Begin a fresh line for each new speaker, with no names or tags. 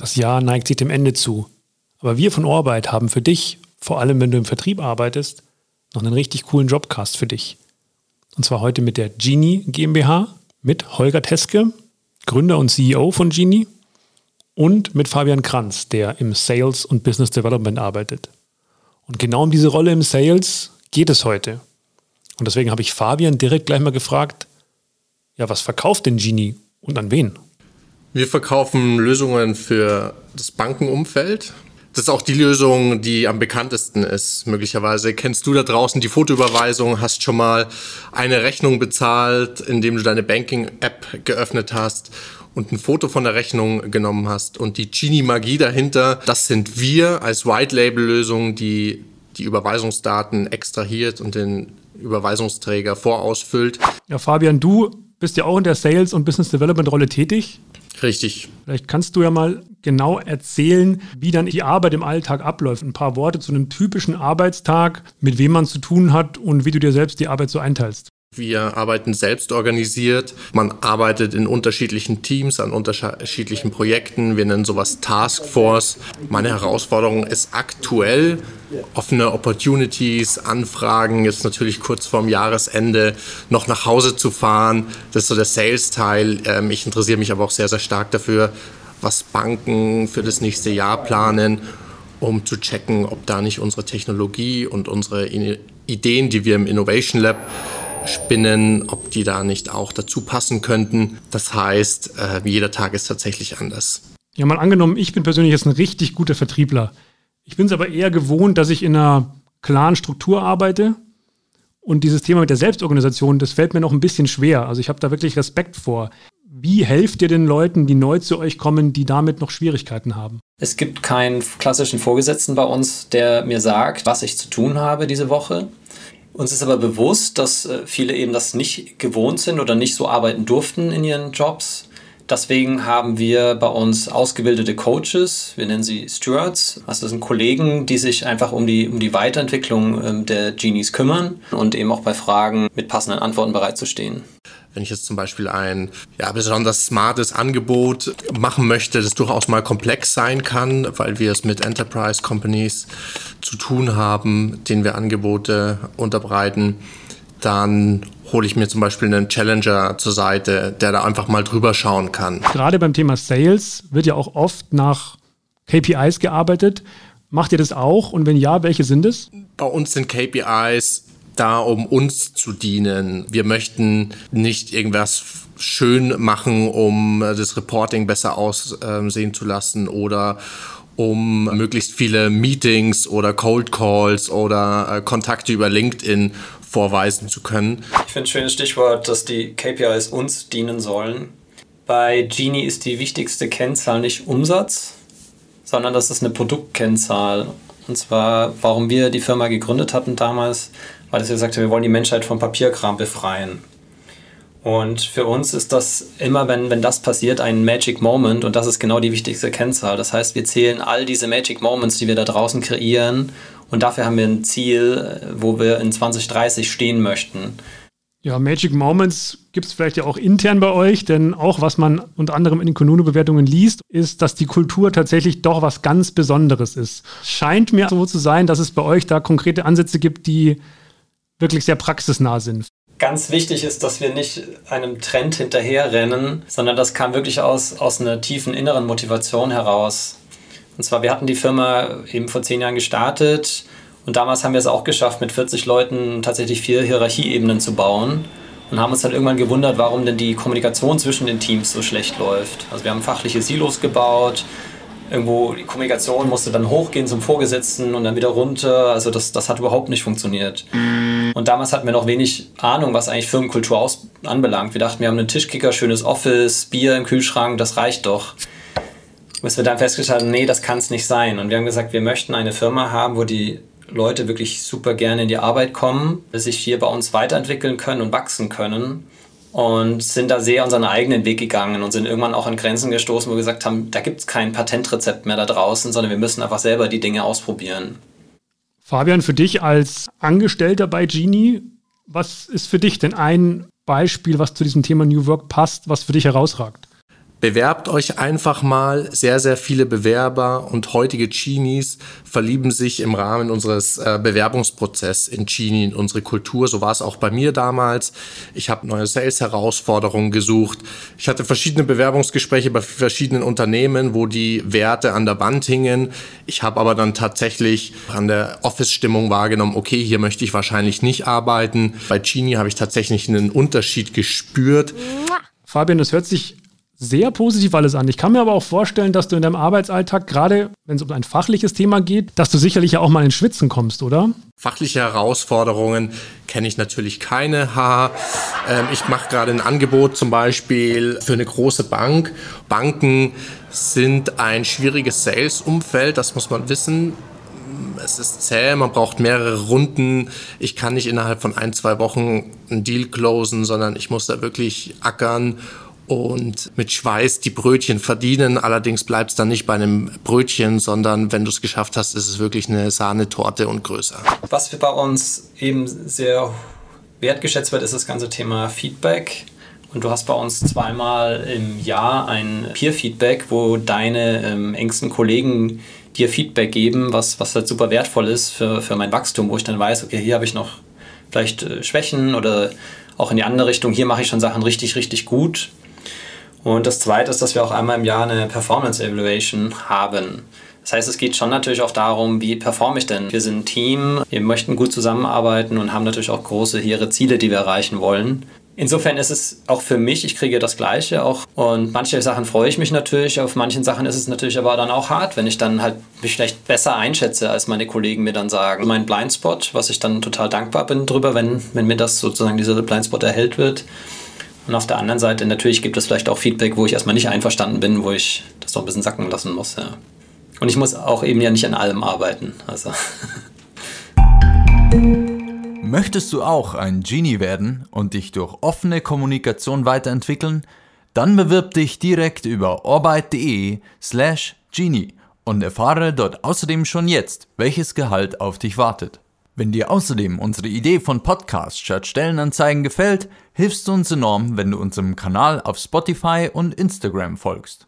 Das Jahr neigt sich dem Ende zu. Aber wir von Orbeit haben für dich, vor allem wenn du im Vertrieb arbeitest, noch einen richtig coolen Jobcast für dich. Und zwar heute mit der Genie GmbH, mit Holger Teske, Gründer und CEO von Genie, und mit Fabian Kranz, der im Sales und Business Development arbeitet. Und genau um diese Rolle im Sales geht es heute. Und deswegen habe ich Fabian direkt gleich mal gefragt, ja, was verkauft denn Genie und an wen?
Wir verkaufen Lösungen für das Bankenumfeld. Das ist auch die Lösung, die am bekanntesten ist, möglicherweise. Kennst du da draußen die Fotoüberweisung, hast schon mal eine Rechnung bezahlt, indem du deine Banking-App geöffnet hast und ein Foto von der Rechnung genommen hast. Und die Genie-Magie dahinter, das sind wir als White-Label-Lösung, die die Überweisungsdaten extrahiert und den Überweisungsträger vorausfüllt.
Ja, Fabian, du bist ja auch in der Sales- und Business-Development-Rolle tätig.
Richtig.
Vielleicht kannst du ja mal genau erzählen, wie dann die Arbeit im Alltag abläuft. Ein paar Worte zu einem typischen Arbeitstag, mit wem man zu tun hat und wie du dir selbst die Arbeit so einteilst.
Wir arbeiten selbst organisiert. Man arbeitet in unterschiedlichen Teams an unterschiedlichen Projekten. Wir nennen sowas Taskforce. Meine Herausforderung ist aktuell offene Opportunities, Anfragen, jetzt natürlich kurz vorm Jahresende noch nach Hause zu fahren. Das ist so der Sales-Teil. Ähm, ich interessiere mich aber auch sehr, sehr stark dafür, was Banken für das nächste Jahr planen, um zu checken, ob da nicht unsere Technologie und unsere Ideen, die wir im Innovation Lab spinnen, ob die da nicht auch dazu passen könnten. Das heißt, äh, jeder Tag ist tatsächlich anders.
Ja, mal angenommen, ich bin persönlich jetzt ein richtig guter Vertriebler. Ich bin es aber eher gewohnt, dass ich in einer klaren Struktur arbeite. Und dieses Thema mit der Selbstorganisation, das fällt mir noch ein bisschen schwer. Also ich habe da wirklich Respekt vor. Wie helft ihr den Leuten, die neu zu euch kommen, die damit noch Schwierigkeiten haben?
Es gibt keinen klassischen Vorgesetzten bei uns, der mir sagt, was ich zu tun habe diese Woche. Uns ist aber bewusst, dass äh, viele eben das nicht gewohnt sind oder nicht so arbeiten durften in ihren Jobs. Deswegen haben wir bei uns ausgebildete Coaches, wir nennen sie Stewards. Also das sind Kollegen, die sich einfach um die, um die Weiterentwicklung ähm, der Genies kümmern und eben auch bei Fragen mit passenden Antworten bereitzustehen.
Wenn ich jetzt zum Beispiel ein ja, besonders smartes Angebot machen möchte, das durchaus mal komplex sein kann, weil wir es mit Enterprise Companies zu tun haben, denen wir Angebote unterbreiten, dann hole ich mir zum Beispiel einen Challenger zur Seite, der da einfach mal drüber schauen kann.
Gerade beim Thema Sales wird ja auch oft nach KPIs gearbeitet. Macht ihr das auch? Und wenn ja, welche sind es?
Bei uns sind KPIs da, um uns zu dienen. Wir möchten nicht irgendwas schön machen, um das Reporting besser aussehen zu lassen oder um möglichst viele Meetings oder Cold Calls oder äh, Kontakte über LinkedIn vorweisen zu können.
Ich finde ein schönes Stichwort, dass die KPIs uns dienen sollen. Bei Genie ist die wichtigste Kennzahl nicht Umsatz, sondern das ist eine Produktkennzahl. Und zwar, warum wir die Firma gegründet hatten damals, weil wir gesagt haben, wir wollen die Menschheit vom Papierkram befreien. Und für uns ist das immer, wenn, wenn das passiert, ein Magic Moment und das ist genau die wichtigste Kennzahl. Das heißt, wir zählen all diese Magic Moments, die wir da draußen kreieren und dafür haben wir ein Ziel, wo wir in 2030 stehen möchten.
Ja, Magic Moments gibt es vielleicht ja auch intern bei euch, denn auch was man unter anderem in den Konuno-Bewertungen liest, ist, dass die Kultur tatsächlich doch was ganz Besonderes ist. Scheint mir so zu sein, dass es bei euch da konkrete Ansätze gibt, die wirklich sehr praxisnah sind.
Ganz wichtig ist, dass wir nicht einem Trend hinterherrennen, sondern das kam wirklich aus, aus einer tiefen inneren Motivation heraus. Und zwar, wir hatten die Firma eben vor zehn Jahren gestartet und damals haben wir es auch geschafft, mit 40 Leuten tatsächlich vier Hierarchieebenen zu bauen und haben uns dann irgendwann gewundert, warum denn die Kommunikation zwischen den Teams so schlecht läuft. Also wir haben fachliche Silos gebaut, irgendwo die Kommunikation musste dann hochgehen zum Vorgesetzten und dann wieder runter. Also das, das hat überhaupt nicht funktioniert. Und damals hatten wir noch wenig Ahnung, was eigentlich Firmenkultur aus, anbelangt. Wir dachten, wir haben einen Tischkicker, schönes Office, Bier im Kühlschrank, das reicht doch bis wir dann festgestellt haben, nee, das kann es nicht sein. Und wir haben gesagt, wir möchten eine Firma haben, wo die Leute wirklich super gerne in die Arbeit kommen, sich hier bei uns weiterentwickeln können und wachsen können. Und sind da sehr unseren eigenen Weg gegangen und sind irgendwann auch an Grenzen gestoßen, wo wir gesagt haben, da gibt es kein Patentrezept mehr da draußen, sondern wir müssen einfach selber die Dinge ausprobieren.
Fabian, für dich als Angestellter bei Genie, was ist für dich denn ein Beispiel, was zu diesem Thema New Work passt, was für dich herausragt?
Bewerbt euch einfach mal. Sehr, sehr viele Bewerber und heutige Genies verlieben sich im Rahmen unseres äh, Bewerbungsprozesses in Genie, in unsere Kultur. So war es auch bei mir damals. Ich habe neue Sales-Herausforderungen gesucht. Ich hatte verschiedene Bewerbungsgespräche bei verschiedenen Unternehmen, wo die Werte an der Wand hingen. Ich habe aber dann tatsächlich an der Office-Stimmung wahrgenommen, okay, hier möchte ich wahrscheinlich nicht arbeiten. Bei Genie habe ich tatsächlich einen Unterschied gespürt.
Fabian, das hört sich sehr positiv alles an. Ich kann mir aber auch vorstellen, dass du in deinem Arbeitsalltag, gerade wenn es um ein fachliches Thema geht, dass du sicherlich ja auch mal ins Schwitzen kommst, oder?
Fachliche Herausforderungen kenne ich natürlich keine. Ähm, ich mache gerade ein Angebot zum Beispiel für eine große Bank. Banken sind ein schwieriges Sales-Umfeld, das muss man wissen es ist zäh, man braucht mehrere Runden. Ich kann nicht innerhalb von ein, zwei Wochen einen Deal closen, sondern ich muss da wirklich ackern und mit Schweiß die Brötchen verdienen. Allerdings bleibt es dann nicht bei einem Brötchen, sondern wenn du es geschafft hast, ist es wirklich eine Sahnetorte und größer.
Was bei uns eben sehr wertgeschätzt wird, ist das ganze Thema Feedback. Und du hast bei uns zweimal im Jahr ein Peer-Feedback, wo deine ähm, engsten Kollegen dir Feedback geben, was, was halt super wertvoll ist für, für mein Wachstum, wo ich dann weiß, okay, hier habe ich noch vielleicht äh, Schwächen oder auch in die andere Richtung, hier mache ich schon Sachen richtig, richtig gut. Und das Zweite ist, dass wir auch einmal im Jahr eine Performance Evaluation haben. Das heißt, es geht schon natürlich auch darum, wie performe ich denn? Wir sind ein Team, wir möchten gut zusammenarbeiten und haben natürlich auch große, hehre Ziele, die wir erreichen wollen. Insofern ist es auch für mich, ich kriege das Gleiche auch und manche Sachen freue ich mich natürlich, auf manchen Sachen ist es natürlich aber dann auch hart, wenn ich dann halt mich vielleicht besser einschätze, als meine Kollegen mir dann sagen. Mein Blindspot, was ich dann total dankbar bin drüber, wenn, wenn mir das sozusagen dieser Blindspot erhellt wird, und auf der anderen Seite natürlich gibt es vielleicht auch Feedback, wo ich erstmal nicht einverstanden bin, wo ich das doch ein bisschen sacken lassen muss. Ja. Und ich muss auch eben ja nicht an allem arbeiten. Also.
Möchtest du auch ein Genie werden und dich durch offene Kommunikation weiterentwickeln? Dann bewirb dich direkt über orbit.de slash genie und erfahre dort außerdem schon jetzt, welches Gehalt auf dich wartet. Wenn dir außerdem unsere Idee von Podcast statt Stellenanzeigen gefällt, hilfst du uns enorm, wenn du unserem Kanal auf Spotify und Instagram folgst.